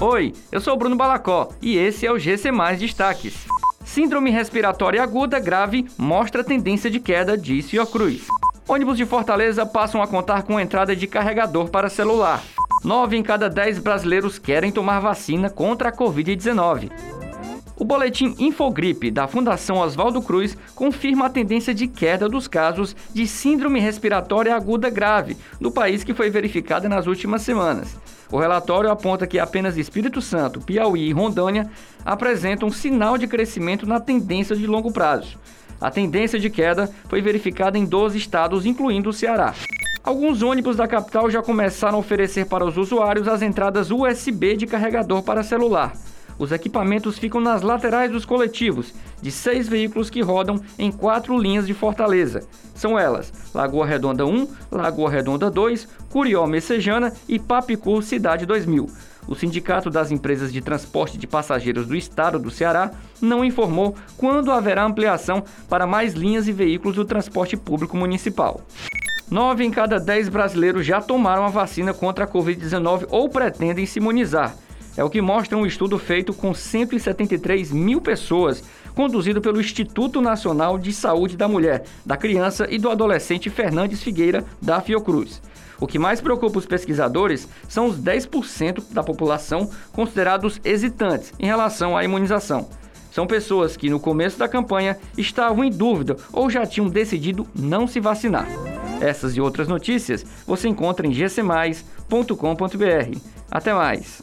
Oi, eu sou o Bruno Balacó e esse é o GC Mais Destaques. Síndrome respiratória aguda grave mostra tendência de queda, disse Fiocruz. Ônibus de Fortaleza passam a contar com entrada de carregador para celular. Nove em cada dez brasileiros querem tomar vacina contra a Covid-19. O boletim Infogripe da Fundação Oswaldo Cruz confirma a tendência de queda dos casos de síndrome respiratória aguda grave no país que foi verificada nas últimas semanas. O relatório aponta que apenas Espírito Santo, Piauí e Rondônia apresentam sinal de crescimento na tendência de longo prazo. A tendência de queda foi verificada em 12 estados, incluindo o Ceará. Alguns ônibus da capital já começaram a oferecer para os usuários as entradas USB de carregador para celular. Os equipamentos ficam nas laterais dos coletivos, de seis veículos que rodam em quatro linhas de Fortaleza. São elas: Lagoa Redonda 1, Lagoa Redonda 2, Curió Messejana e Papicu Cidade 2000. O Sindicato das Empresas de Transporte de Passageiros do Estado do Ceará não informou quando haverá ampliação para mais linhas e veículos do transporte público municipal. Nove em cada dez brasileiros já tomaram a vacina contra a Covid-19 ou pretendem se imunizar. É o que mostra um estudo feito com 173 mil pessoas, conduzido pelo Instituto Nacional de Saúde da Mulher, da Criança e do Adolescente Fernandes Figueira, da Fiocruz. O que mais preocupa os pesquisadores são os 10% da população considerados hesitantes em relação à imunização. São pessoas que no começo da campanha estavam em dúvida ou já tinham decidido não se vacinar. Essas e outras notícias você encontra em gcmais.com.br. Até mais!